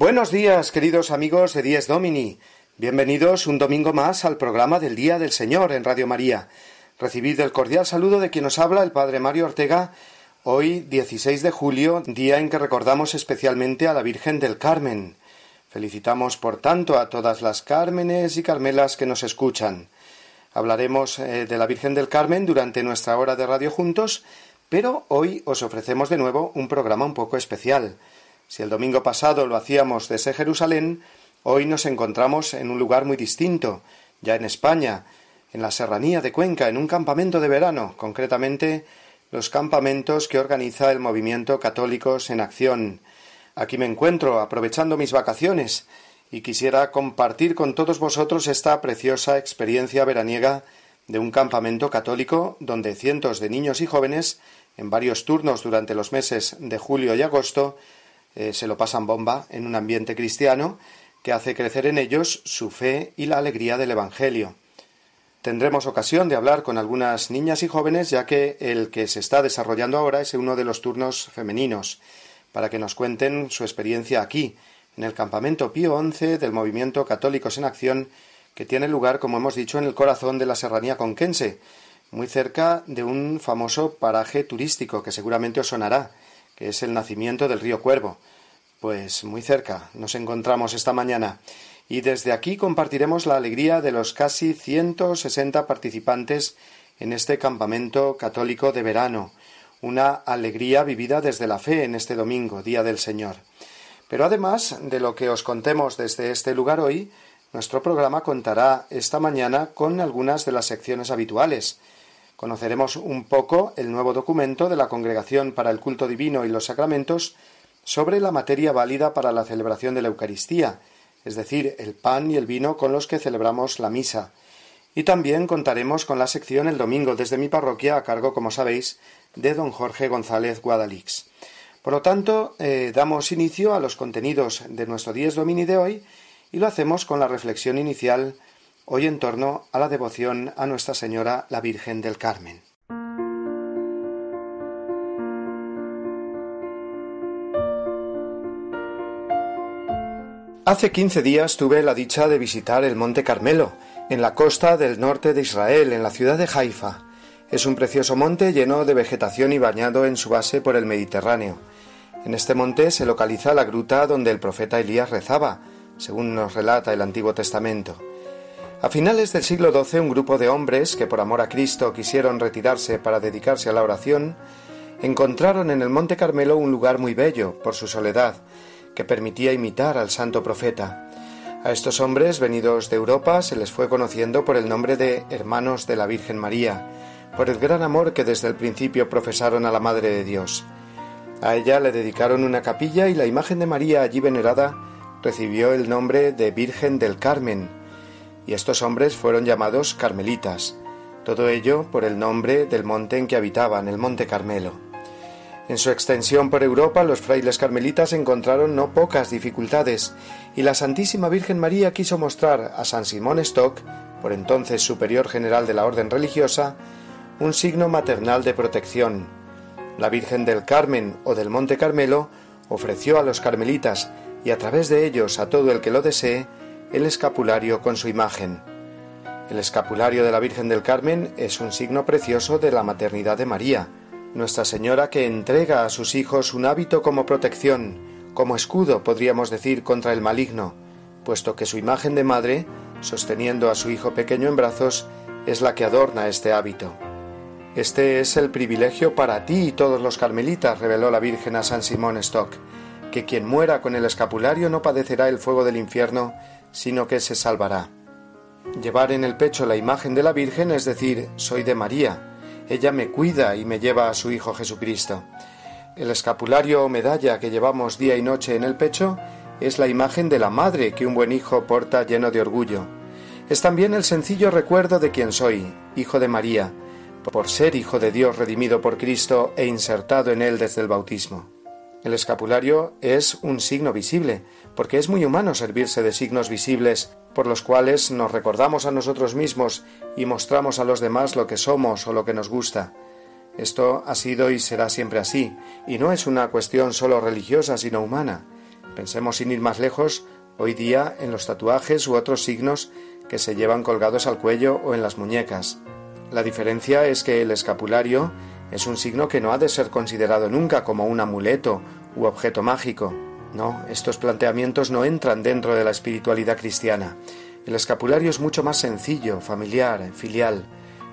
Buenos días, queridos amigos de Dies Domini. Bienvenidos un domingo más al programa del Día del Señor en Radio María. Recibid el cordial saludo de quien nos habla, el Padre Mario Ortega, hoy 16 de julio, día en que recordamos especialmente a la Virgen del Carmen. Felicitamos, por tanto, a todas las Cármenes y Carmelas que nos escuchan. Hablaremos eh, de la Virgen del Carmen durante nuestra hora de radio juntos, pero hoy os ofrecemos de nuevo un programa un poco especial. Si el domingo pasado lo hacíamos desde Jerusalén, hoy nos encontramos en un lugar muy distinto, ya en España, en la serranía de Cuenca, en un campamento de verano, concretamente los campamentos que organiza el movimiento Católicos en Acción. Aquí me encuentro, aprovechando mis vacaciones, y quisiera compartir con todos vosotros esta preciosa experiencia veraniega de un campamento católico donde cientos de niños y jóvenes, en varios turnos durante los meses de julio y agosto, eh, se lo pasan bomba en un ambiente cristiano que hace crecer en ellos su fe y la alegría del Evangelio. Tendremos ocasión de hablar con algunas niñas y jóvenes, ya que el que se está desarrollando ahora es uno de los turnos femeninos, para que nos cuenten su experiencia aquí, en el campamento Pío XI del movimiento Católicos en Acción, que tiene lugar, como hemos dicho, en el corazón de la serranía conquense, muy cerca de un famoso paraje turístico que seguramente os sonará, es el nacimiento del río Cuervo. Pues muy cerca nos encontramos esta mañana y desde aquí compartiremos la alegría de los casi 160 participantes en este campamento católico de verano, una alegría vivida desde la fe en este domingo, Día del Señor. Pero además de lo que os contemos desde este lugar hoy, nuestro programa contará esta mañana con algunas de las secciones habituales, Conoceremos un poco el nuevo documento de la Congregación para el Culto Divino y los Sacramentos sobre la materia válida para la celebración de la Eucaristía, es decir, el pan y el vino con los que celebramos la misa. Y también contaremos con la sección el domingo desde mi parroquia a cargo, como sabéis, de don Jorge González Guadalix. Por lo tanto, eh, damos inicio a los contenidos de nuestro Dies Domini de hoy y lo hacemos con la reflexión inicial hoy en torno a la devoción a Nuestra Señora la Virgen del Carmen. Hace quince días tuve la dicha de visitar el Monte Carmelo, en la costa del norte de Israel, en la ciudad de Haifa. Es un precioso monte lleno de vegetación y bañado en su base por el Mediterráneo. En este monte se localiza la gruta donde el profeta Elías rezaba, según nos relata el Antiguo Testamento. A finales del siglo XII, un grupo de hombres que por amor a Cristo quisieron retirarse para dedicarse a la oración, encontraron en el Monte Carmelo un lugar muy bello por su soledad, que permitía imitar al santo profeta. A estos hombres venidos de Europa se les fue conociendo por el nombre de Hermanos de la Virgen María, por el gran amor que desde el principio profesaron a la Madre de Dios. A ella le dedicaron una capilla y la imagen de María allí venerada recibió el nombre de Virgen del Carmen, y estos hombres fueron llamados carmelitas, todo ello por el nombre del monte en que habitaban, el Monte Carmelo. En su extensión por Europa, los frailes carmelitas encontraron no pocas dificultades, y la Santísima Virgen María quiso mostrar a San Simón Stock, por entonces superior general de la orden religiosa, un signo maternal de protección. La Virgen del Carmen o del Monte Carmelo ofreció a los carmelitas y a través de ellos a todo el que lo desee el escapulario con su imagen. El escapulario de la Virgen del Carmen es un signo precioso de la maternidad de María, Nuestra Señora que entrega a sus hijos un hábito como protección, como escudo, podríamos decir, contra el maligno, puesto que su imagen de madre, sosteniendo a su hijo pequeño en brazos, es la que adorna este hábito. Este es el privilegio para ti y todos los carmelitas, reveló la Virgen a San Simón Stock, que quien muera con el escapulario no padecerá el fuego del infierno, sino que se salvará. Llevar en el pecho la imagen de la Virgen es decir, soy de María, ella me cuida y me lleva a su Hijo Jesucristo. El escapulario o medalla que llevamos día y noche en el pecho es la imagen de la madre que un buen hijo porta lleno de orgullo. Es también el sencillo recuerdo de quien soy, hijo de María, por ser hijo de Dios redimido por Cristo e insertado en él desde el bautismo. El escapulario es un signo visible, porque es muy humano servirse de signos visibles por los cuales nos recordamos a nosotros mismos y mostramos a los demás lo que somos o lo que nos gusta. Esto ha sido y será siempre así, y no es una cuestión solo religiosa, sino humana. Pensemos sin ir más lejos hoy día en los tatuajes u otros signos que se llevan colgados al cuello o en las muñecas. La diferencia es que el escapulario es un signo que no ha de ser considerado nunca como un amuleto u objeto mágico. No, estos planteamientos no entran dentro de la espiritualidad cristiana. El escapulario es mucho más sencillo, familiar, filial.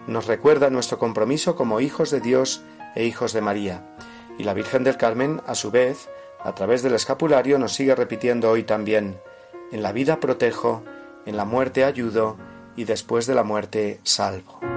Nos recuerda nuestro compromiso como hijos de Dios e hijos de María. Y la Virgen del Carmen, a su vez, a través del escapulario nos sigue repitiendo hoy también, en la vida protejo, en la muerte ayudo y después de la muerte salvo.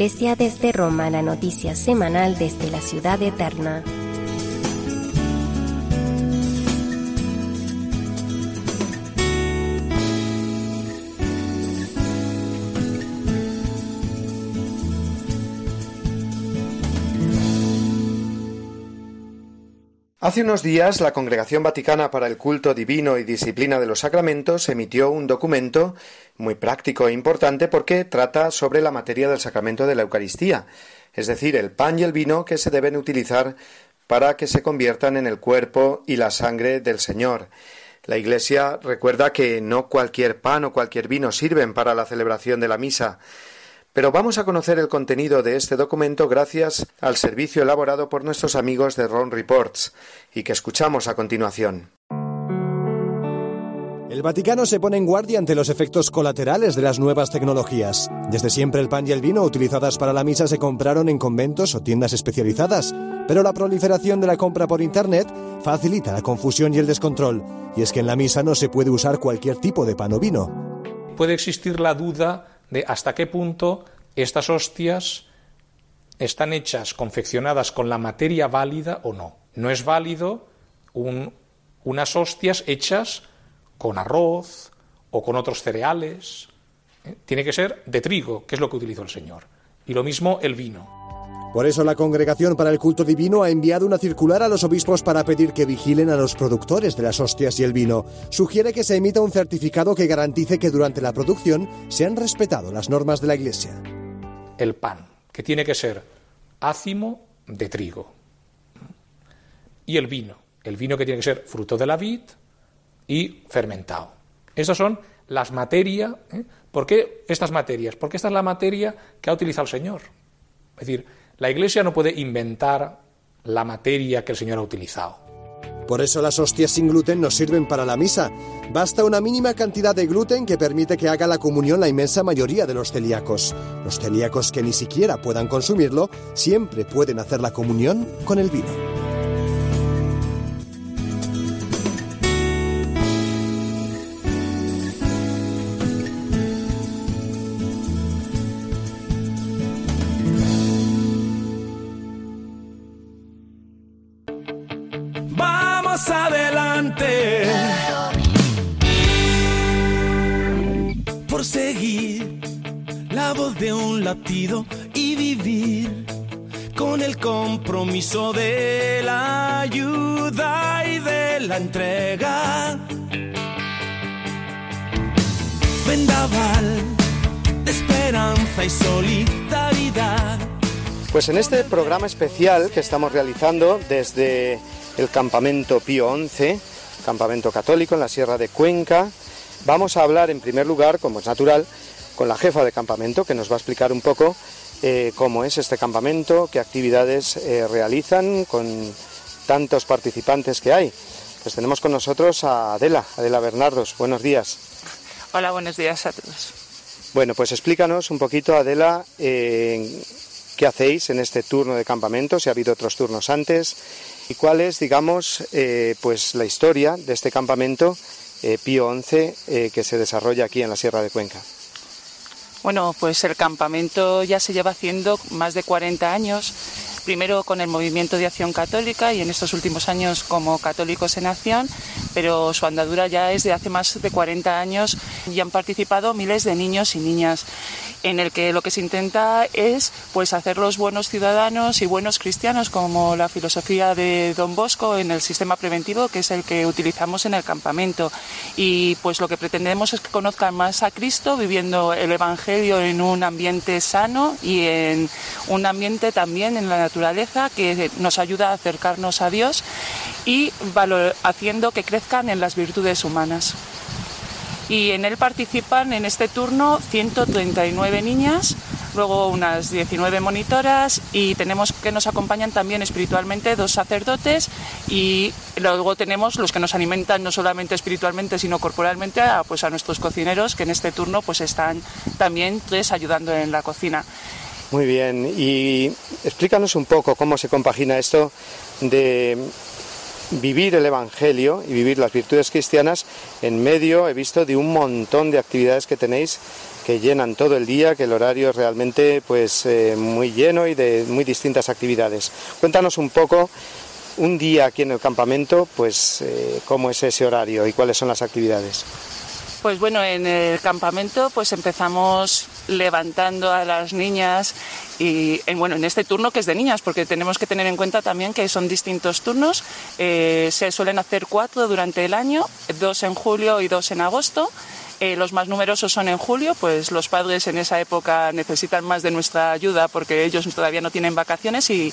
Iglesia desde Roma, la noticia semanal desde la ciudad eterna. Hace unos días la Congregación Vaticana para el Culto Divino y Disciplina de los Sacramentos emitió un documento muy práctico e importante porque trata sobre la materia del sacramento de la Eucaristía, es decir, el pan y el vino que se deben utilizar para que se conviertan en el cuerpo y la sangre del Señor. La Iglesia recuerda que no cualquier pan o cualquier vino sirven para la celebración de la misa, pero vamos a conocer el contenido de este documento gracias al servicio elaborado por nuestros amigos de Ron Reports y que escuchamos a continuación. El Vaticano se pone en guardia ante los efectos colaterales de las nuevas tecnologías. Desde siempre el pan y el vino utilizadas para la misa se compraron en conventos o tiendas especializadas, pero la proliferación de la compra por Internet facilita la confusión y el descontrol, y es que en la misa no se puede usar cualquier tipo de pan o vino. Puede existir la duda de hasta qué punto estas hostias están hechas, confeccionadas con la materia válida o no. No es válido unas hostias hechas con arroz o con otros cereales. ¿eh? Tiene que ser de trigo, que es lo que utilizó el Señor. Y lo mismo el vino. Por eso la Congregación para el Culto Divino ha enviado una circular a los obispos para pedir que vigilen a los productores de las hostias y el vino. Sugiere que se emita un certificado que garantice que durante la producción se han respetado las normas de la Iglesia. El pan, que tiene que ser ácimo de trigo. Y el vino, el vino que tiene que ser fruto de la vid y fermentado. Esas son las materias. ¿eh? ¿Por qué estas materias? Porque esta es la materia que ha utilizado el Señor. Es decir, la Iglesia no puede inventar la materia que el Señor ha utilizado. Por eso las hostias sin gluten nos sirven para la misa. Basta una mínima cantidad de gluten que permite que haga la comunión la inmensa mayoría de los celíacos. Los celíacos que ni siquiera puedan consumirlo siempre pueden hacer la comunión con el vino. Compromiso de la ayuda y de la entrega. Vendaval de esperanza y solidaridad. Pues en este programa especial que estamos realizando desde el campamento Pío XI, campamento católico en la Sierra de Cuenca, vamos a hablar en primer lugar, como es natural, con la jefa de campamento, que nos va a explicar un poco eh, cómo es este campamento, qué actividades eh, realizan con tantos participantes que hay. Pues tenemos con nosotros a Adela, Adela Bernardos. Buenos días. Hola, buenos días a todos. Bueno, pues explícanos un poquito, Adela, eh, qué hacéis en este turno de campamento, si ha habido otros turnos antes, y cuál es, digamos, pues la historia de este campamento Pío XI que se desarrolla aquí en la Sierra de Cuenca. Bueno, pues el campamento ya se lleva haciendo más de 40 años, primero con el movimiento de acción católica y en estos últimos años como católicos en acción, pero su andadura ya es de hace más de 40 años y han participado miles de niños y niñas en el que lo que se intenta es pues hacerlos buenos ciudadanos y buenos cristianos como la filosofía de Don Bosco en el sistema preventivo que es el que utilizamos en el campamento. Y pues lo que pretendemos es que conozcan más a Cristo viviendo el evangelio en un ambiente sano y en un ambiente también en la naturaleza que nos ayuda a acercarnos a Dios y haciendo que crezcan en las virtudes humanas y en él participan en este turno 139 niñas, luego unas 19 monitoras y tenemos que nos acompañan también espiritualmente dos sacerdotes y luego tenemos los que nos alimentan no solamente espiritualmente sino corporalmente a, pues a nuestros cocineros que en este turno pues están también tres ayudando en la cocina. Muy bien, y explícanos un poco cómo se compagina esto de vivir el Evangelio y vivir las virtudes cristianas en medio, he visto, de un montón de actividades que tenéis que llenan todo el día, que el horario es realmente pues eh, muy lleno y de muy distintas actividades. Cuéntanos un poco un día aquí en el campamento, pues eh, cómo es ese horario y cuáles son las actividades. Pues bueno, en el campamento pues empezamos levantando a las niñas y en, bueno, en este turno que es de niñas, porque tenemos que tener en cuenta también que son distintos turnos. Eh, se suelen hacer cuatro durante el año, dos en julio y dos en agosto. Eh, los más numerosos son en julio, pues los padres en esa época necesitan más de nuestra ayuda porque ellos todavía no tienen vacaciones y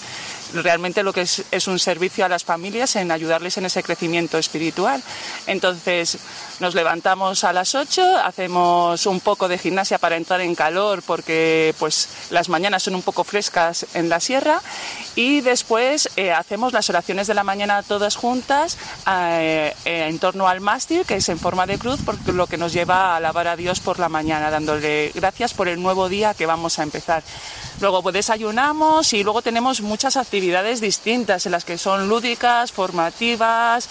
realmente lo que es, un servicio a las familias en ayudarles en ese crecimiento espiritual. Entonces nos levantamos a las 8, hacemos un poco de gimnasia para entrar en calor porque pues las mañanas son un poco frescas en la sierra y después eh, hacemos las oraciones de la mañana todas juntas eh, en torno al mástil que es en forma de cruz porque lo que nos lleva a alabar a Dios por la mañana, dándole gracias por el nuevo día que vamos a empezar. Luego pues, desayunamos y luego tenemos muchas actividades distintas en las que son lúdicas, formativas,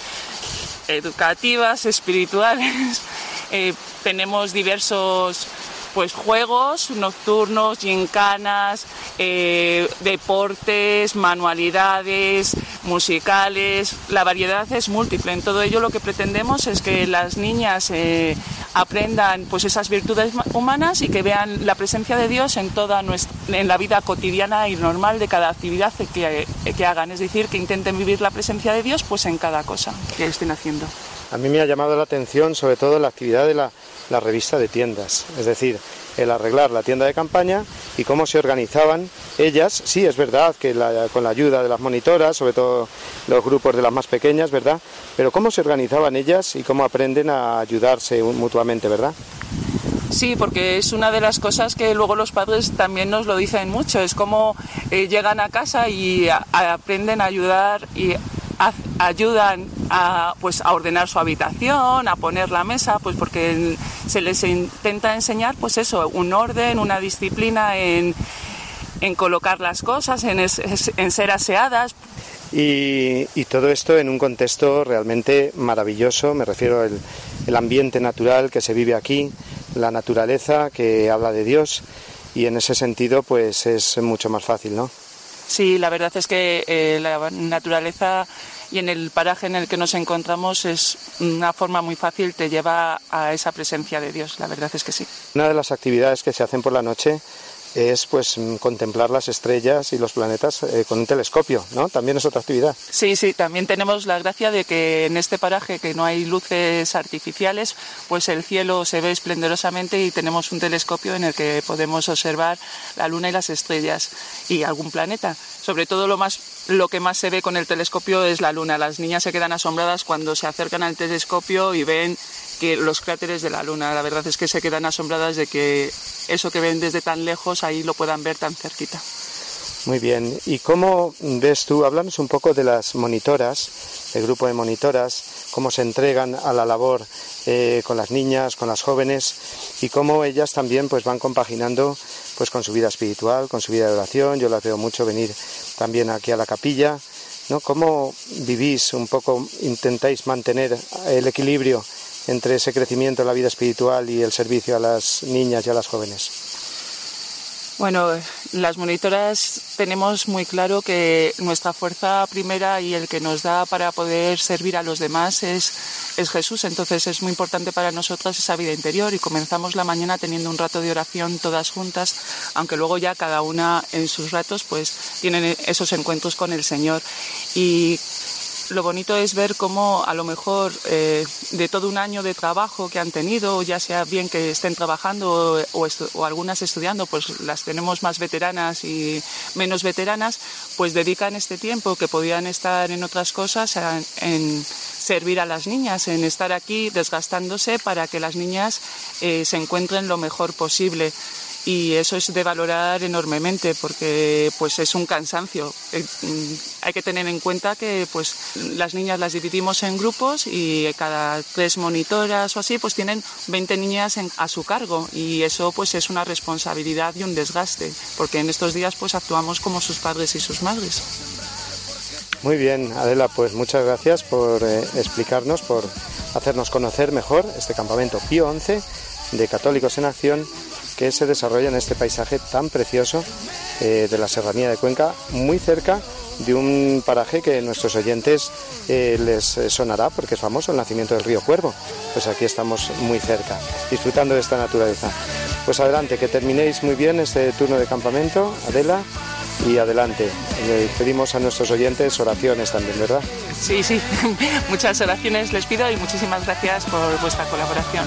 educativas, espirituales. Eh, tenemos diversos pues juegos nocturnos, gincanas, eh, deportes, manualidades, musicales. La variedad es múltiple. En todo ello lo que pretendemos es que las niñas eh, aprendan pues esas virtudes humanas y que vean la presencia de Dios en toda nuestra en la vida cotidiana y normal de cada actividad que, que hagan, es decir, que intenten vivir la presencia de Dios pues en cada cosa que estén haciendo. A mí me ha llamado la atención sobre todo la actividad de la, la revista de tiendas, es decir, el arreglar la tienda de campaña y cómo se organizaban ellas. Sí, es verdad que con la ayuda de las monitoras, sobre todo los grupos de las más pequeñas, ¿verdad? Pero cómo se organizaban ellas y cómo aprenden a ayudarse mutuamente, ¿verdad? Sí, porque es una de las cosas que luego los padres también nos lo dicen mucho, es como eh, llegan a casa y aprenden a ayudar y ayudan a, pues, a ordenar su habitación, a poner la mesa, pues porque se les intenta enseñar pues eso, un orden, una disciplina en, en colocar las cosas, en, en ser aseadas. Y, y, todo esto en un contexto realmente maravilloso, me refiero al el ambiente natural que se vive aquí, la naturaleza que habla de Dios y en ese sentido pues es mucho más fácil, ¿no? Sí, la verdad es que eh, la naturaleza y en el paraje en el que nos encontramos es una forma muy fácil, te lleva a esa presencia de Dios, la verdad es que sí. Una de las actividades que se hacen por la noche es pues mm, contemplar las estrellas y los planetas eh, con un telescopio, ¿no? También es otra actividad. Sí, sí, también tenemos la gracia de que en este paraje que no hay luces artificiales, pues el cielo se ve esplendorosamente y tenemos un telescopio en el que podemos observar la luna y las estrellas y algún planeta. Sobre todo lo más lo que más se ve con el telescopio es la luna. Las niñas se quedan asombradas cuando se acercan al telescopio y ven que los cráteres de la luna. La verdad es que se quedan asombradas de que eso que ven desde tan lejos ahí lo puedan ver tan cerquita. Muy bien. ¿Y cómo ves tú? Hablamos un poco de las monitoras, el grupo de monitoras, cómo se entregan a la labor eh, con las niñas, con las jóvenes y cómo ellas también pues van compaginando pues con su vida espiritual, con su vida de oración. Yo las veo mucho venir también aquí a la capilla. ¿no? ¿Cómo vivís un poco, intentáis mantener el equilibrio entre ese crecimiento en la vida espiritual y el servicio a las niñas y a las jóvenes? Bueno, las monitoras tenemos muy claro que nuestra fuerza primera y el que nos da para poder servir a los demás es, es Jesús. Entonces es muy importante para nosotras esa vida interior y comenzamos la mañana teniendo un rato de oración todas juntas, aunque luego ya cada una en sus ratos pues tienen esos encuentros con el Señor. Y lo bonito es ver cómo a lo mejor eh, de todo un año de trabajo que han tenido, ya sea bien que estén trabajando o, algunas estudiando, pues las tenemos más veteranas y menos veteranas, pues dedican este tiempo que podían estar en otras cosas en servir a las niñas, en estar aquí desgastándose para que las niñas eh, se encuentren lo mejor posible y eso es de valorar enormemente porque pues es un cansancio. Eh, mm, hay que tener en cuenta que pues las niñas las dividimos en grupos y cada tres monitoras o así pues tienen 20 niñas a su cargo y eso pues es una responsabilidad y un desgaste porque en estos días pues actuamos como sus padres y sus madres. Muy bien, Adela, pues muchas gracias por eh, explicarnos, por hacernos conocer mejor este campamento Pío 11 de Católicos en Acción que se desarrolla en este paisaje tan precioso eh, de la Serranía de Cuenca, muy cerca de un paraje que nuestros oyentes eh, les eh, sonará porque es famoso, el nacimiento del río Cuervo. Pues aquí estamos muy cerca, disfrutando de esta naturaleza. Pues adelante, que terminéis muy bien este turno de campamento, Adela, y adelante. pedimos a nuestros oyentes oraciones también, ¿verdad? Sí, sí, muchas oraciones les pido y muchísimas gracias por vuestra colaboración.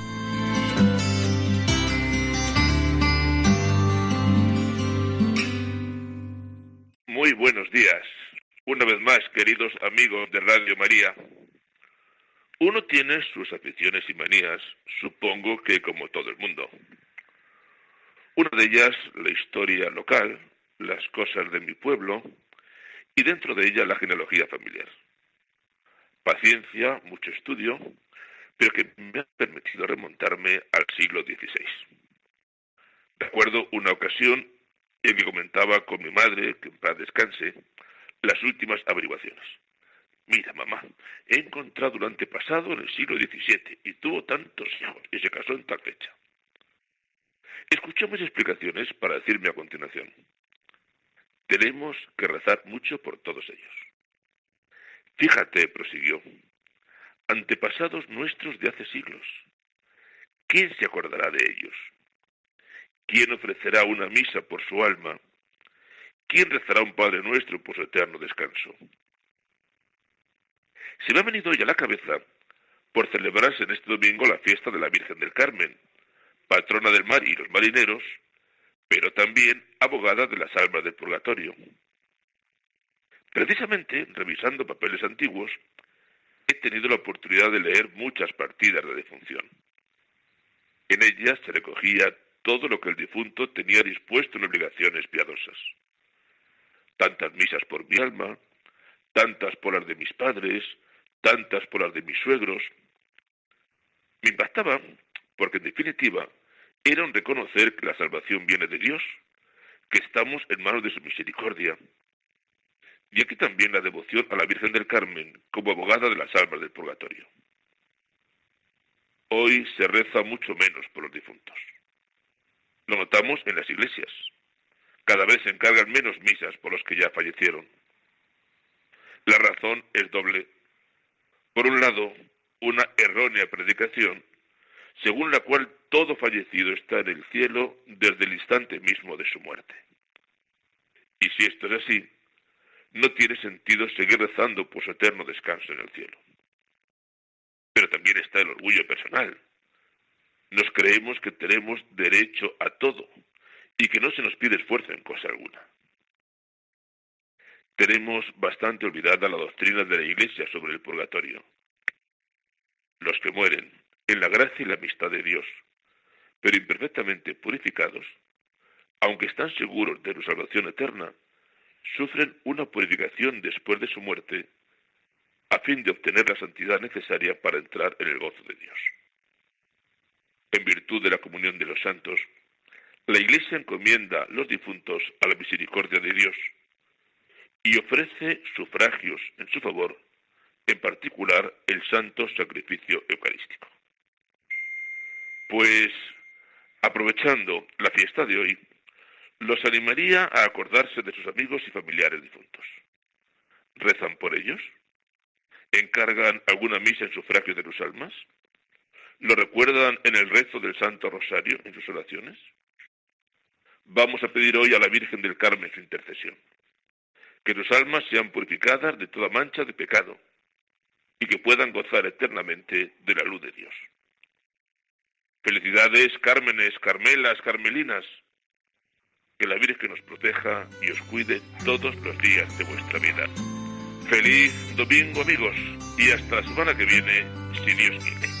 Buenos días. Una vez más, queridos amigos de Radio María. Uno tiene sus aficiones y manías, supongo que como todo el mundo. Una de ellas, la historia local, las cosas de mi pueblo, y dentro de ella la genealogía familiar. Paciencia, mucho estudio, pero que me ha permitido remontarme al siglo XVI. Recuerdo una ocasión en que comentaba con mi madre, que en paz descanse, las últimas averiguaciones. Mira, mamá, he encontrado el antepasado en el siglo XVII y tuvo tantos hijos y se casó en tal fecha. Escuchó mis explicaciones para decirme a continuación. Tenemos que rezar mucho por todos ellos. Fíjate, prosiguió, antepasados nuestros de hace siglos. ¿Quién se acordará de ellos? ¿Quién ofrecerá una misa por su alma? ¿Quién rezará un Padre nuestro por su eterno descanso? Se me ha venido hoy a la cabeza por celebrarse en este domingo la fiesta de la Virgen del Carmen, patrona del mar y los marineros, pero también abogada de las almas del purgatorio. Precisamente, revisando papeles antiguos, he tenido la oportunidad de leer muchas partidas de defunción. En ellas se recogía todo lo que el difunto tenía dispuesto en obligaciones piadosas. Tantas misas por mi alma, tantas por las de mis padres, tantas por las de mis suegros. Me impactaba porque en definitiva era un reconocer que la salvación viene de Dios, que estamos en manos de su misericordia. Y aquí también la devoción a la Virgen del Carmen como abogada de las almas del purgatorio. Hoy se reza mucho menos por los difuntos. Lo notamos en las iglesias. Cada vez se encargan menos misas por los que ya fallecieron. La razón es doble. Por un lado, una errónea predicación según la cual todo fallecido está en el cielo desde el instante mismo de su muerte. Y si esto es así, no tiene sentido seguir rezando por su eterno descanso en el cielo. Pero también está el orgullo personal. Nos creemos que tenemos derecho a todo y que no se nos pide esfuerzo en cosa alguna. Tenemos bastante olvidada la doctrina de la Iglesia sobre el purgatorio. Los que mueren en la gracia y la amistad de Dios, pero imperfectamente purificados, aunque están seguros de su salvación eterna, sufren una purificación después de su muerte a fin de obtener la santidad necesaria para entrar en el gozo de Dios. En virtud de la comunión de los santos, la Iglesia encomienda los difuntos a la misericordia de Dios y ofrece sufragios en su favor, en particular el santo sacrificio eucarístico. Pues, aprovechando la fiesta de hoy, los animaría a acordarse de sus amigos y familiares difuntos. ¿Rezan por ellos? ¿Encargan alguna misa en sufragio de sus almas? ¿Lo recuerdan en el rezo del Santo Rosario en sus oraciones? Vamos a pedir hoy a la Virgen del Carmen su intercesión. Que sus almas sean purificadas de toda mancha de pecado y que puedan gozar eternamente de la luz de Dios. Felicidades, Cármenes, Carmelas, Carmelinas. Que la Virgen nos proteja y os cuide todos los días de vuestra vida. Feliz domingo, amigos, y hasta la semana que viene, si Dios quiere.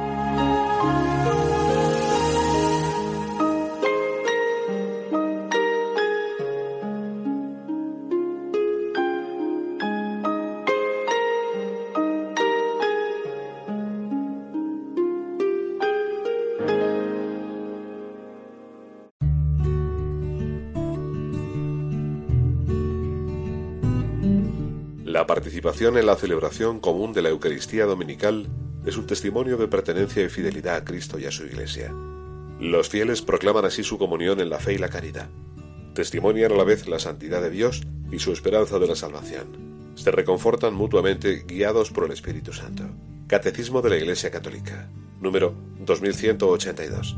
Participación en la celebración común de la Eucaristía Dominical es un testimonio de pertenencia y fidelidad a Cristo y a su Iglesia. Los fieles proclaman así su comunión en la fe y la caridad. Testimonian a la vez la santidad de Dios y su esperanza de la salvación. Se reconfortan mutuamente guiados por el Espíritu Santo. Catecismo de la Iglesia Católica, número 2182.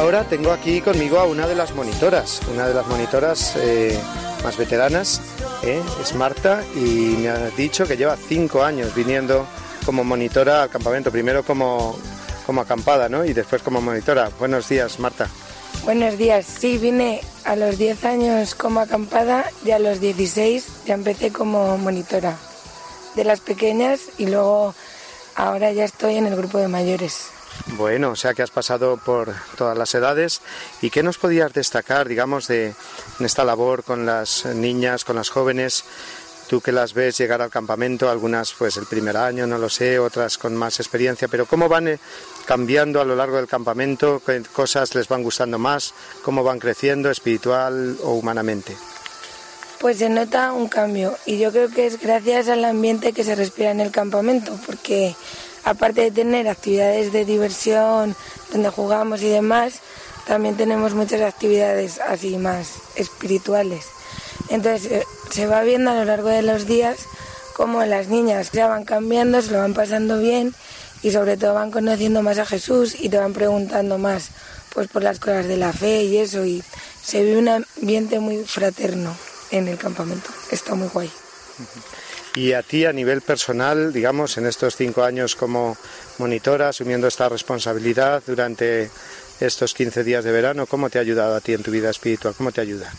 Ahora tengo aquí conmigo a una de las monitoras, una de las monitoras eh, más veteranas, eh, es Marta, y me ha dicho que lleva cinco años viniendo como monitora al campamento, primero como, como acampada, ¿no? Y después como monitora. Buenos días, Marta. Buenos días. Sí, vine a los 10 años como acampada y a los 16 ya empecé como monitora de las pequeñas y luego ahora ya estoy en el grupo de mayores. Bueno, o sea que has pasado por todas las edades. ¿Y qué nos podías destacar, digamos, de en esta labor con las niñas, con las jóvenes? Tú que las ves llegar al campamento, algunas pues el primer año, no lo sé, otras con más experiencia, pero ¿cómo van eh, cambiando a lo largo del campamento? ¿Qué cosas les van gustando más? ¿Cómo van creciendo espiritual o humanamente? Pues se nota un cambio y yo creo que es gracias al ambiente que se respira en el campamento, porque aparte de tener actividades de diversión donde jugamos y demás, también tenemos muchas actividades así más espirituales. Entonces eh, se va viendo a lo largo de los días cómo las niñas ya van cambiando, se lo van pasando bien y sobre todo van conociendo más a Jesús y te van preguntando más pues por las cosas de la fe y eso y se ve un ambiente muy fraterno en el campamento. Está muy guay. Y a ti a nivel personal, digamos, en estos cinco años como monitora, asumiendo esta responsabilidad durante estos 15 días de verano, ¿cómo te ha ayudado a ti en tu vida espiritual? ¿Cómo te ayuda?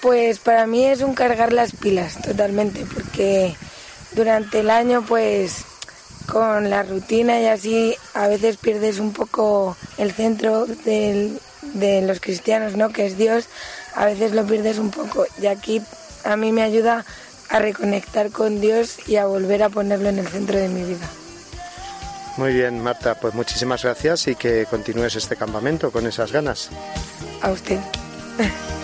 Pues para mí es un cargar las pilas totalmente, porque durante el año pues con la rutina y así a veces pierdes un poco el centro del- de los cristianos, ¿no? Que es Dios, a veces lo pierdes un poco y aquí a mí me ayuda a reconectar con Dios y a volver a ponerlo en el centro de mi vida. Muy bien, Marta, pues muchísimas gracias y que continúes este campamento con esas ganas. A usted.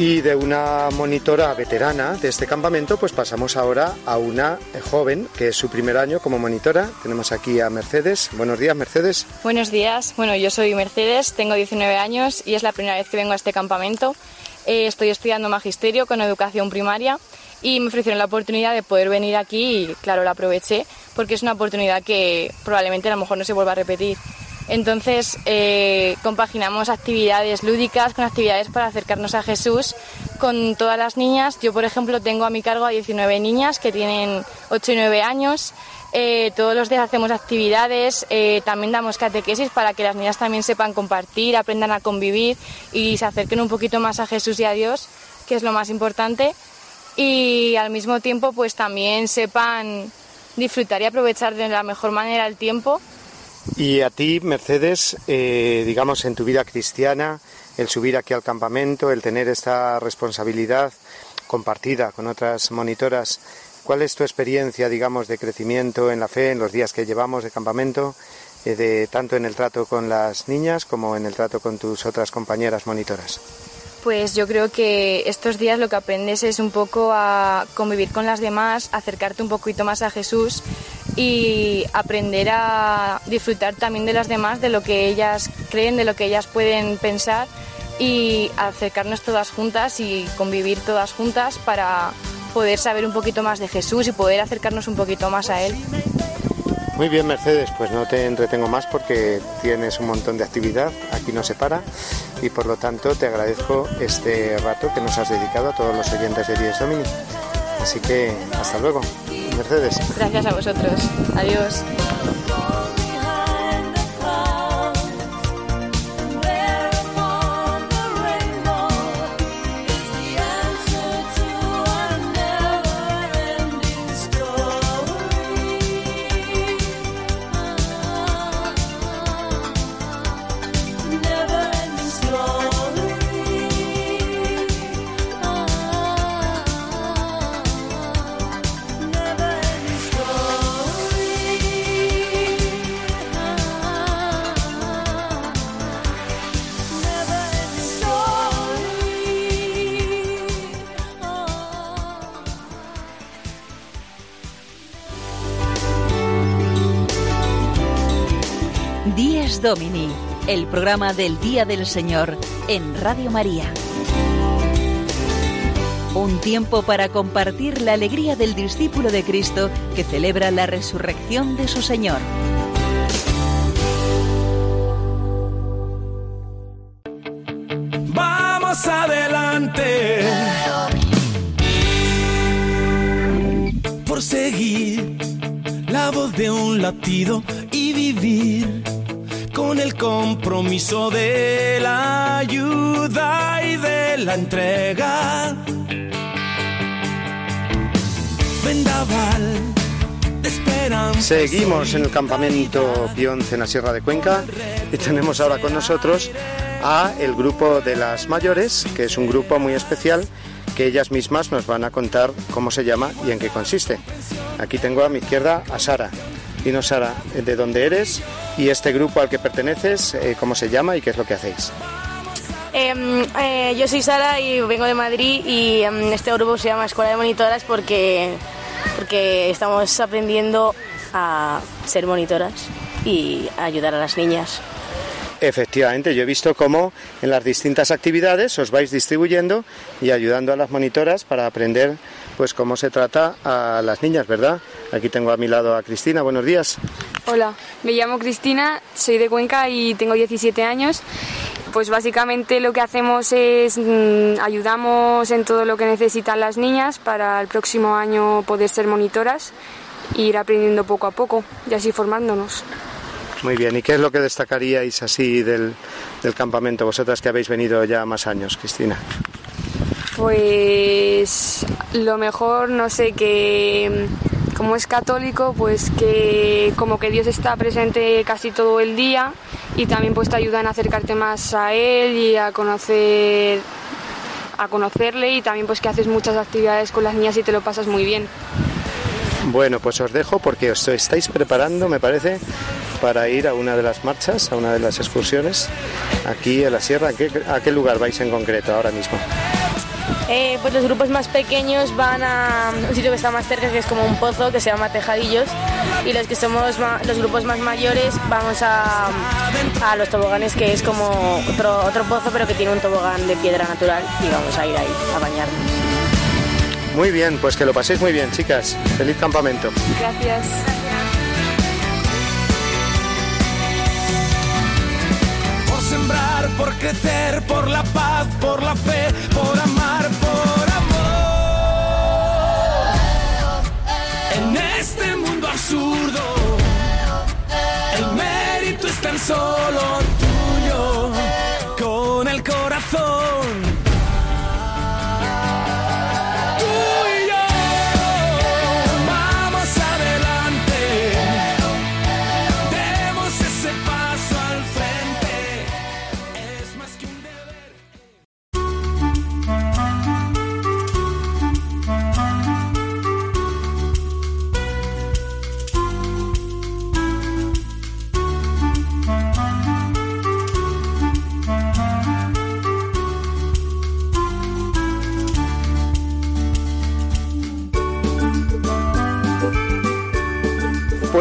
Y de una monitora veterana de este campamento, pues pasamos ahora a una joven que es su primer año como monitora. Tenemos aquí a Mercedes. Buenos días, Mercedes. Buenos días, bueno, yo soy Mercedes, tengo 19 años y es la primera vez que vengo a este campamento. Eh, estoy estudiando magisterio con educación primaria y me ofrecieron la oportunidad de poder venir aquí y claro, la aproveché porque es una oportunidad que probablemente a lo mejor no se vuelva a repetir. Entonces eh, compaginamos actividades lúdicas con actividades para acercarnos a Jesús, con todas las niñas. Yo, por ejemplo, tengo a mi cargo a 19 niñas que tienen 8 y 9 años. Eh, todos los días hacemos actividades, eh, también damos catequesis para que las niñas también sepan compartir, aprendan a convivir y se acerquen un poquito más a Jesús y a Dios, que es lo más importante. Y al mismo tiempo, pues también sepan disfrutar y aprovechar de la mejor manera el tiempo. Y a ti, Mercedes, eh, digamos, en tu vida cristiana, el subir aquí al campamento, el tener esta responsabilidad compartida con otras monitoras, ¿cuál es tu experiencia, digamos, de crecimiento en la fe en los días que llevamos de campamento, eh, de, tanto en el trato con las niñas como en el trato con tus otras compañeras monitoras? Pues yo creo que estos días lo que aprendes es un poco a convivir con las demás, acercarte un poquito más a Jesús y aprender a disfrutar también de las demás, de lo que ellas creen, de lo que ellas pueden pensar y acercarnos todas juntas y convivir todas juntas para poder saber un poquito más de Jesús y poder acercarnos un poquito más a Él. Muy bien, Mercedes, pues no te entretengo más porque tienes un montón de actividad, aquí no se para y por lo tanto te agradezco este rato que nos has dedicado a todos los oyentes de Diez Domini. Así que hasta luego, Mercedes. Gracias a vosotros. Adiós. Díez Domini, el programa del Día del Señor en Radio María. Un tiempo para compartir la alegría del discípulo de Cristo que celebra la resurrección de su Señor. Vamos adelante. Por seguir la voz de un latido y vivir compromiso de la ayuda y de la entrega. Vendaval. Seguimos en el campamento Pionce en la Sierra de Cuenca y tenemos ahora con nosotros a el grupo de las mayores, que es un grupo muy especial que ellas mismas nos van a contar cómo se llama y en qué consiste. Aquí tengo a mi izquierda a Sara. Dinos, Sara, de dónde eres y este grupo al que perteneces, eh, cómo se llama y qué es lo que hacéis. Eh, eh, yo soy Sara y vengo de Madrid y em, este grupo se llama Escuela de Monitoras porque, porque estamos aprendiendo a ser monitoras y a ayudar a las niñas. Efectivamente, yo he visto cómo en las distintas actividades os vais distribuyendo y ayudando a las monitoras para aprender pues cómo se trata a las niñas, ¿verdad? Aquí tengo a mi lado a Cristina, buenos días. Hola, me llamo Cristina, soy de Cuenca y tengo 17 años. Pues básicamente lo que hacemos es mm, ayudamos en todo lo que necesitan las niñas para el próximo año poder ser monitoras e ir aprendiendo poco a poco y así formándonos. Muy bien, ¿y qué es lo que destacaríais así del, del campamento, vosotras que habéis venido ya más años, Cristina? Pues lo mejor, no sé, que mm, como es católico, pues que como que Dios está presente casi todo el día y también pues te ayudan a acercarte más a Él y a conocer a conocerle y también pues que haces muchas actividades con las niñas y te lo pasas muy bien. Bueno, pues os dejo porque os estáis preparando, me parece, para ir a una de las marchas, a una de las excursiones aquí en la sierra. ¿A qué, a qué lugar vais en concreto ahora mismo? Eh, pues los grupos más pequeños van a un sitio que está más cerca, que es como un pozo, que se llama Tejadillos, y los que somos los grupos más mayores vamos a, a los toboganes, que es como otro, otro pozo, pero que tiene un tobogán de piedra natural, y vamos a ir ahí a bañarnos. Muy bien, pues que lo paséis muy bien, chicas. Feliz campamento. Gracias. Por sembrar, por crecer, por la paz, por la fe, por amar, por amor. En este mundo absurdo, el mérito es tan solo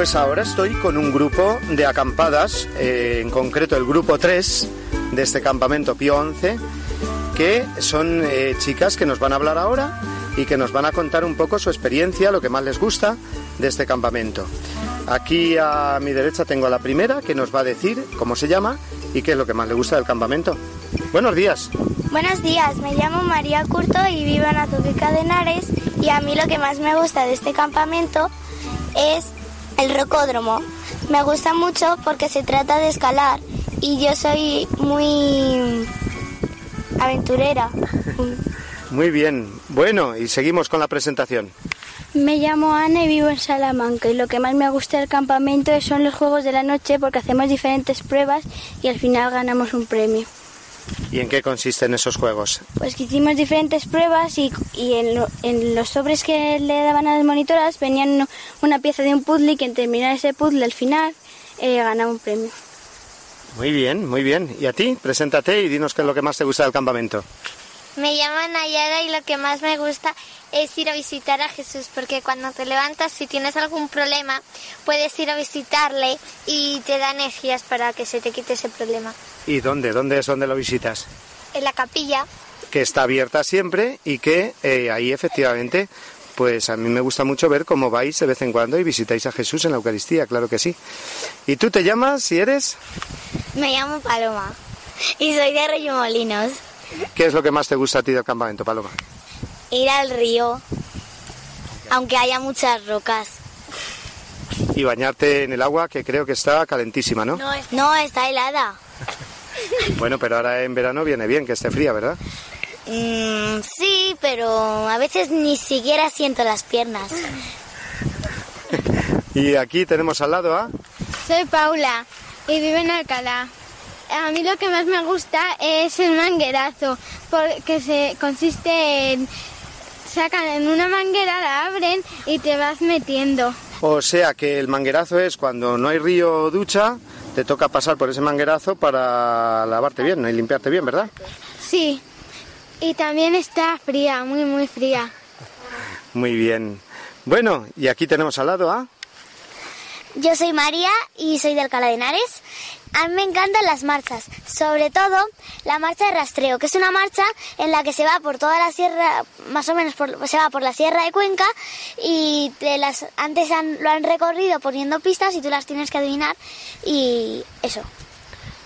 Pues ahora estoy con un grupo de acampadas, eh, en concreto el grupo 3 de este campamento Pío 11, que son eh, chicas que nos van a hablar ahora y que nos van a contar un poco su experiencia, lo que más les gusta de este campamento. Aquí a mi derecha tengo a la primera que nos va a decir cómo se llama y qué es lo que más le gusta del campamento. Buenos días. Buenos días, me llamo María Curto y vivo en Azubica de Henares y a mí lo que más me gusta de este campamento es el rocódromo. Me gusta mucho porque se trata de escalar y yo soy muy aventurera. Muy bien. Bueno, y seguimos con la presentación. Me llamo Ana y vivo en Salamanca y lo que más me gusta del campamento son los juegos de la noche porque hacemos diferentes pruebas y al final ganamos un premio. ¿Y en qué consisten esos juegos? Pues que hicimos diferentes pruebas y, en, los sobres que le daban a las monitoras venían una pieza de un puzzle y quien terminara ese puzzle al final eh, ganaba un premio. Muy bien, muy bien. ¿Y a ti? Preséntate y dinos qué es lo que más te gusta del campamento. Me llamo Nayara y lo que más me gusta es ir a visitar a Jesús, porque cuando te levantas, si tienes algún problema, puedes ir a visitarle y te da energías para que se te quite ese problema. ¿Y dónde? ¿Dónde es donde lo visitas? En la capilla. Que está abierta siempre y que eh, ahí efectivamente, pues a mí me gusta mucho ver cómo vais de vez en cuando y visitáis a Jesús en la Eucaristía, claro que sí. ¿Y tú te llamas, si eres? Me llamo Paloma y soy de Molinos. ¿Qué es lo que más te gusta a ti del campamento, Paloma? Ir al río, aunque haya muchas rocas. Y bañarte en el agua que creo que está calentísima, ¿no? No, está helada. Bueno, pero ahora en verano viene bien que esté fría, ¿verdad? Mm, sí, pero a veces ni siquiera siento las piernas. y aquí tenemos al lado a... Soy Paula y vivo en Alcalá. A mí lo que más me gusta es el manguerazo, porque se consiste en sacan en una manguera, la abren y te vas metiendo. O sea que el manguerazo es cuando no hay río o ducha, te toca pasar por ese manguerazo para lavarte bien y limpiarte bien, ¿verdad? Sí. Y también está fría, muy, muy fría. Muy bien. Bueno, y aquí tenemos al lado a... Yo soy María y soy de Alcalá de Henares. A mí me encantan las marchas, sobre todo la marcha de rastreo, que es una marcha en la que se va por toda la sierra, más o menos se va por la sierra de Cuenca y las, antes lo han recorrido poniendo pistas y tú las tienes que adivinar y eso.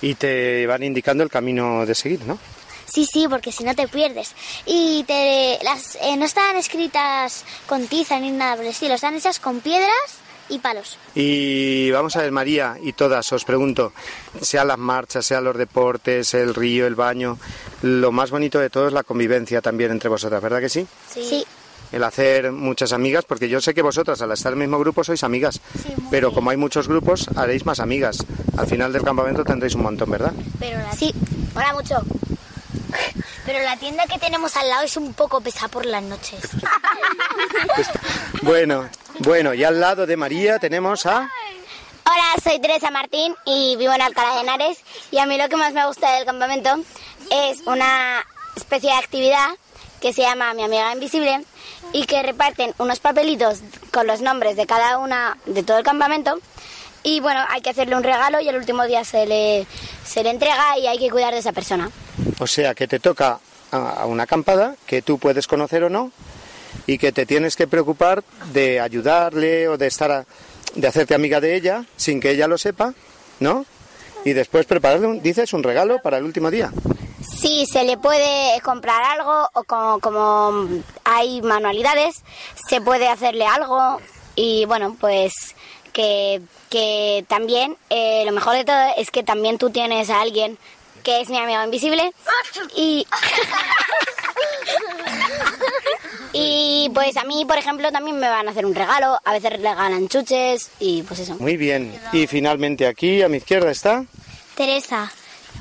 Y te van indicando el camino de seguir, ¿no? Sí, sí, porque si no te pierdes. Y te, las, eh, no están escritas con tiza ni nada por el estilo, están hechas con piedras y palos. Y vamos a ver, María, y todas, os pregunto, sean las marchas, sean los deportes, el río, el baño, lo más bonito de todo es la convivencia también entre vosotras, ¿verdad que sí? Sí. El hacer muchas amigas, porque yo sé que vosotras al estar en el mismo grupo sois amigas, pero como hay muchos grupos haréis más amigas. Al final del campamento tendréis un montón, ¿verdad? Pero Sí, hola mucho. Pero la tienda que tenemos al lado es un poco pesada por las noches. bueno, bueno, y al lado de María tenemos a... Hola, soy Teresa Martín y vivo en Alcalá de Henares y a mí lo que más me gusta del campamento es una especie de actividad que se llama Mi Amiga Invisible y que reparten unos papelitos con los nombres de cada una de todo el campamento y bueno, hay que hacerle un regalo y el último día se le, se le entrega y hay que cuidar de esa persona. O sea, que te toca a una acampada que tú puedes conocer o no y que te tienes que preocupar de ayudarle o de estar de hacerte amiga de ella sin que ella lo sepa, ¿no? Y después prepararle, dices, un regalo para el último día. Sí, se le puede comprar algo o como, como hay manualidades, se puede hacerle algo y bueno, pues que, que también eh, lo mejor de todo es que también tú tienes a alguien que es mi amigo invisible. Y. y pues a mí, por ejemplo, también me van a hacer un regalo. A veces regalan chuches y pues eso. Muy bien. Y finalmente aquí, a mi izquierda está. Teresa,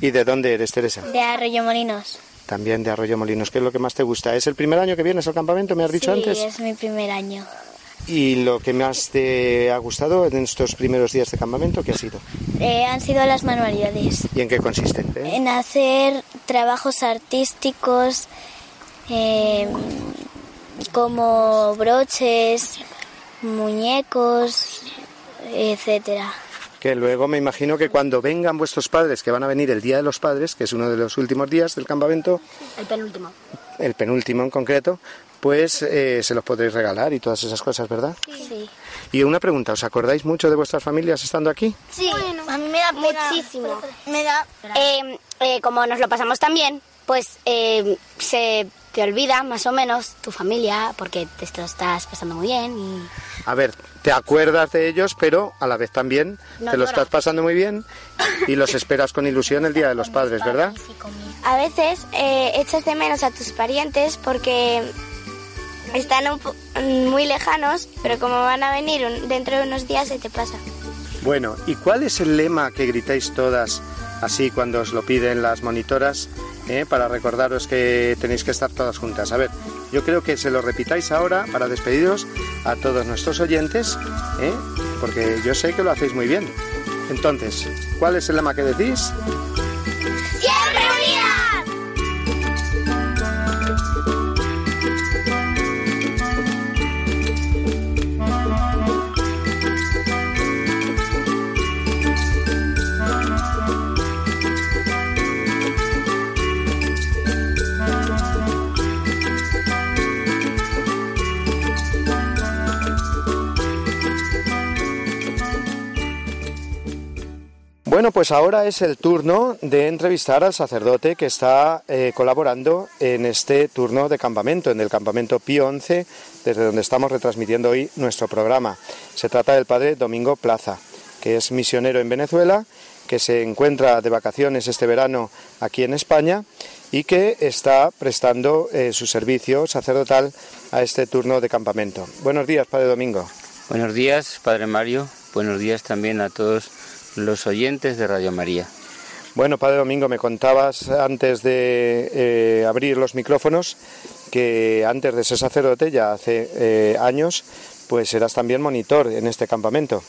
¿Y de dónde eres, Teresa? de Arroyo Molinos. También de Arroyo Molinos. ¿Qué es lo que más te gusta? ¿Es el primer año que vienes al campamento, me has dicho sí, antes? es mi primer año. ¿Y lo que más te ha gustado en estos primeros días de campamento, qué ha sido? Eh, han sido las manualidades. ¿Y en qué consisten? eh? En hacer trabajos artísticos eh, como broches, muñecos, etcétera. Que luego me imagino que cuando vengan vuestros padres, que van a venir el Día de los Padres, que es uno de los últimos días del campamento, El penúltimo. el penúltimo en concreto, pues eh, se los podréis regalar y todas esas cosas, ¿verdad? Sí. Y una pregunta, ¿os acordáis mucho de vuestras familias estando aquí? Sí, a mí me da muchísimo. Me da. Eh, eh, como nos lo pasamos tan bien, pues eh, se te olvida más o menos tu familia porque te lo estás pasando muy bien y. A ver, te acuerdas de ellos, pero a la vez también No te lo llora. estás pasando muy bien y los esperas con ilusión el Día de los Padres, ¿verdad? A veces eh, echas de menos a tus parientes porque están muy lejanos, pero como van a venir dentro de unos días se te pasa. Bueno, ¿y cuál es el lema que gritáis todas así cuando os lo piden las monitoras eh, para recordaros que tenéis que estar todas juntas? A ver, yo creo que se lo repitáis ahora para despediros a todos nuestros oyentes, eh, porque yo sé que lo hacéis muy bien. Entonces, ¿cuál es el lema que decís? Bueno, pues ahora es el turno de entrevistar al sacerdote que está eh, colaborando en este turno de campamento, en el campamento Pío XI, desde donde estamos retransmitiendo hoy nuestro programa. Se trata del padre Domingo Plaza, que es misionero en Venezuela, que se encuentra de vacaciones este verano aquí en España y que está prestando eh, su servicio sacerdotal a este turno de campamento. Buenos días, padre Domingo. Buenos días, Padre Mario. Buenos días también a todos los oyentes de Radio María. Bueno, Padre Domingo, me contabas antes de eh, abrir los micrófonos que antes de ser sacerdote, ya hace eh, años, pues eras también monitor en este campamento.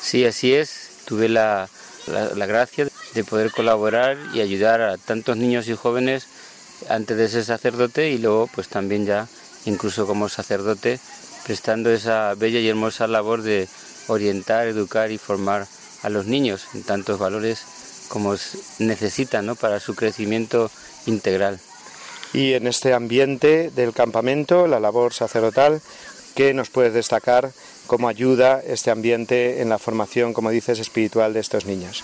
Sí, así es. Tuve la, la- la gracia de poder colaborar y ayudar a tantos niños y jóvenes antes de ser sacerdote y luego pues también ya incluso como sacerdote prestando esa bella y hermosa labor de orientar, educar y formar a los niños en tantos valores como necesitan ¿no? para su crecimiento integral. Y en este ambiente del campamento, la labor sacerdotal, ¿qué nos puedes destacar cómo ayuda este ambiente en la formación, como dices, espiritual de estos niños?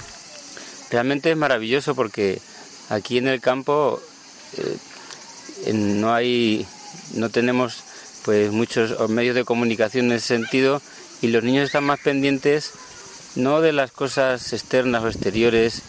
Realmente es maravilloso porque aquí en el campo eh, no hay, no tenemos pues muchos medios de comunicación en ese sentido y los niños están más pendientes no de las cosas externas o exteriores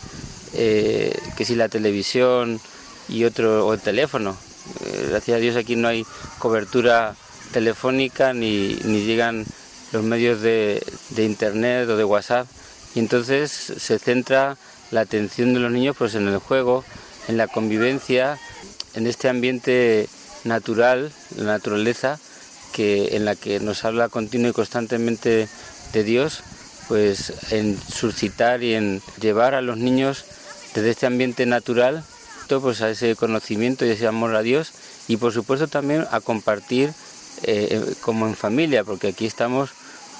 eh, que si la televisión y otro o el teléfono. Eh, gracias a Dios aquí no hay cobertura telefónica ni, ni llegan los medios de, de internet o de WhatsApp y entonces se centra la atención de los niños pues en el juego, en la convivencia, en este ambiente natural, la naturaleza, que en la que nos habla continuo y constantemente de Dios, pues en suscitar y en llevar a los niños desde este ambiente natural pues a ese conocimiento y ese amor a Dios y por supuesto también a compartir eh, como en familia, porque aquí estamos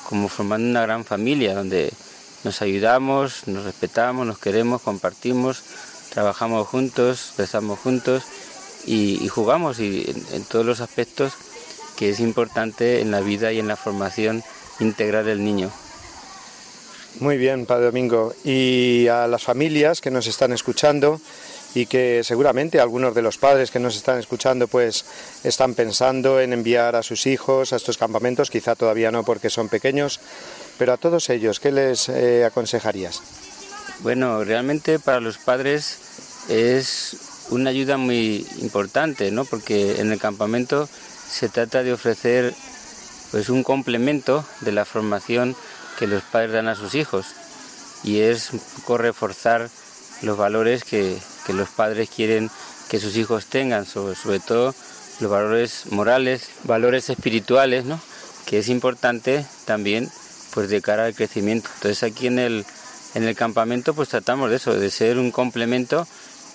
como formando una gran familia donde nos ayudamos, nos respetamos, nos queremos, compartimos, trabajamos juntos, rezamos juntos y, y jugamos y en, en todos los aspectos que es importante en la vida y en la formación integral del niño. Muy bien, Padre Domingo. Y a las familias que nos están escuchando y que seguramente algunos de los padres que nos están escuchando pues están pensando en enviar a sus hijos a estos campamentos, quizá todavía no porque son pequeños, pero a todos ellos, ¿qué les eh, aconsejarías? Bueno, realmente para los padres es una ayuda muy importante, ¿no? Porque en el campamento se trata de ofrecer pues un complemento de la formación que los padres dan a sus hijos y es un poco reforzar los valores que, los padres quieren que sus hijos tengan, sobre, sobre todo los valores morales, valores espirituales, ¿no? que es importante también pues de cara al crecimiento. Entonces aquí en el, en el campamento pues tratamos de eso, de ser un complemento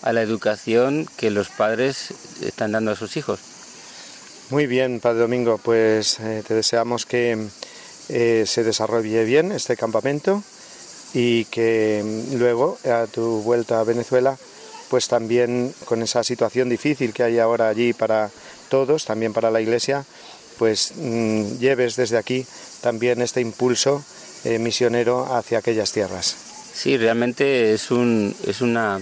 a la educación que los padres están dando a sus hijos. Muy bien, Padre Domingo, pues eh, te deseamos que eh, se desarrolle bien este campamento y que mm, luego a tu vuelta a Venezuela pues también con esa situación difícil que hay ahora allí para todos, también para la Iglesia, pues mm, lleves desde aquí también este impulso eh, misionero hacia aquellas tierras. Sí, realmente es un, es una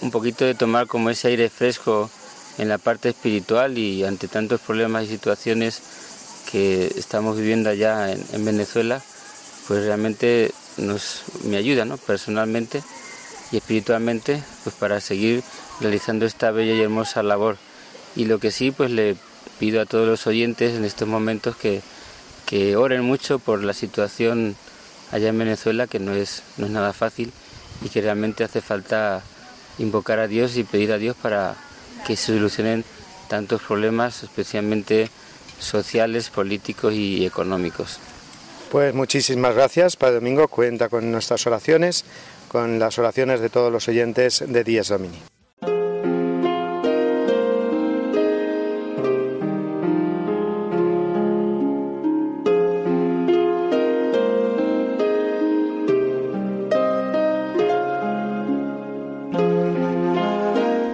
un poquito de tomar como ese aire fresco en la parte espiritual y ante tantos problemas y situaciones que estamos viviendo allá en, Venezuela, pues realmente nos, me ayuda ¿no? personalmente y espiritualmente pues para seguir realizando esta bella y hermosa labor. Y lo que sí, pues le pido a todos los oyentes en estos momentos que, que oren mucho por la situación allá en Venezuela, que no es, no es nada fácil y que realmente hace falta invocar a Dios y pedir a Dios para que se solucionen tantos problemas, especialmente sociales, políticos y económicos. Pues muchísimas gracias, Padre Domingo. Cuenta con nuestras oraciones, con las oraciones de todos los oyentes de Díaz Domini.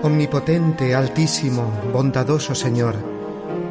Omnipotente, altísimo, bondadoso Señor,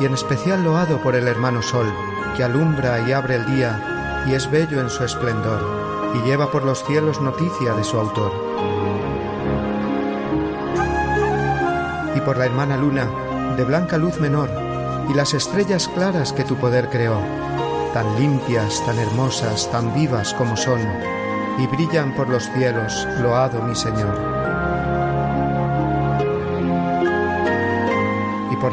y en especial loado por el hermano Sol, que alumbra y abre el día, y es bello en su esplendor, y lleva por los cielos noticia de su autor. Y por la hermana Luna, de blanca luz menor, y las estrellas claras que tu poder creó, tan limpias, tan hermosas, tan vivas como son, y brillan por los cielos, loado mi Señor.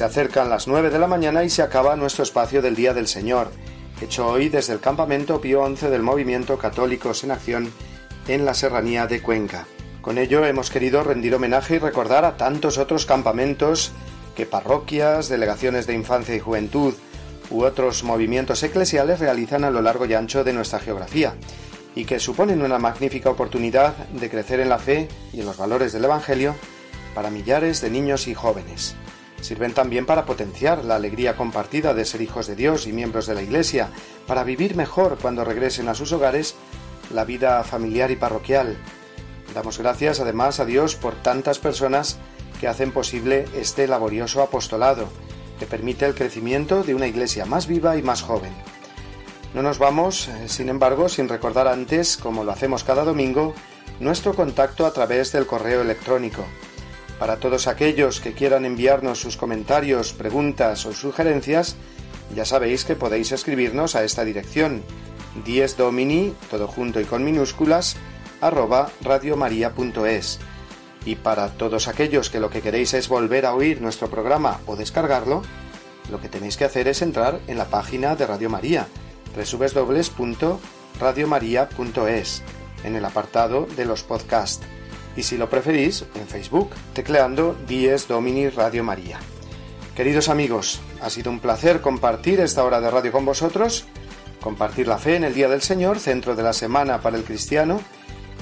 Se acercan las nueve de la mañana y se acaba nuestro espacio del Día del Señor, hecho hoy desde el campamento Pío XI del Movimiento Católicos en Acción en la Serranía de Cuenca. Con ello hemos querido rendir homenaje y recordar a tantos otros campamentos que parroquias, delegaciones de infancia y juventud u otros movimientos eclesiales realizan a lo largo y ancho de nuestra geografía y que suponen una magnífica oportunidad de crecer en la fe y en los valores del Evangelio para millares de niños y jóvenes. Sirven también para potenciar la alegría compartida de ser hijos de Dios y miembros de la Iglesia, para vivir mejor cuando regresen a sus hogares la vida familiar y parroquial. Damos gracias además a Dios por tantas personas que hacen posible este laborioso apostolado, que permite el crecimiento de una Iglesia más viva y más joven. No nos vamos, eh, sin embargo, sin recordar antes, como lo hacemos cada domingo, nuestro contacto a través del correo electrónico para todos aquellos que quieran enviarnos sus comentarios, preguntas o sugerencias, ya sabéis que podéis escribirnos a esta dirección 10 domini, todo junto y con minúsculas, arroba radiomaria.es. Y para todos aquellos que lo que queréis es volver a oír nuestro programa o descargarlo, lo que tenéis que hacer es entrar en la página de Radio María, www.radiomaria.es, en el apartado de los podcasts y si lo preferís, en Facebook, tecleando Dies Domini Radio María. Queridos amigos, ha sido un placer compartir esta hora de radio con vosotros, compartir la fe en el Día del Señor, centro de la semana para el cristiano,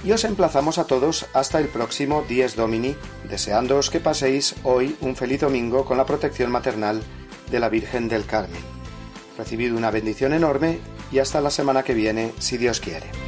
y os emplazamos a todos hasta el próximo Dies Domini, deseándoos que paséis hoy un feliz domingo con la protección maternal de la Virgen del Carmen. Recibid una bendición enorme y hasta la semana que viene, si Dios quiere.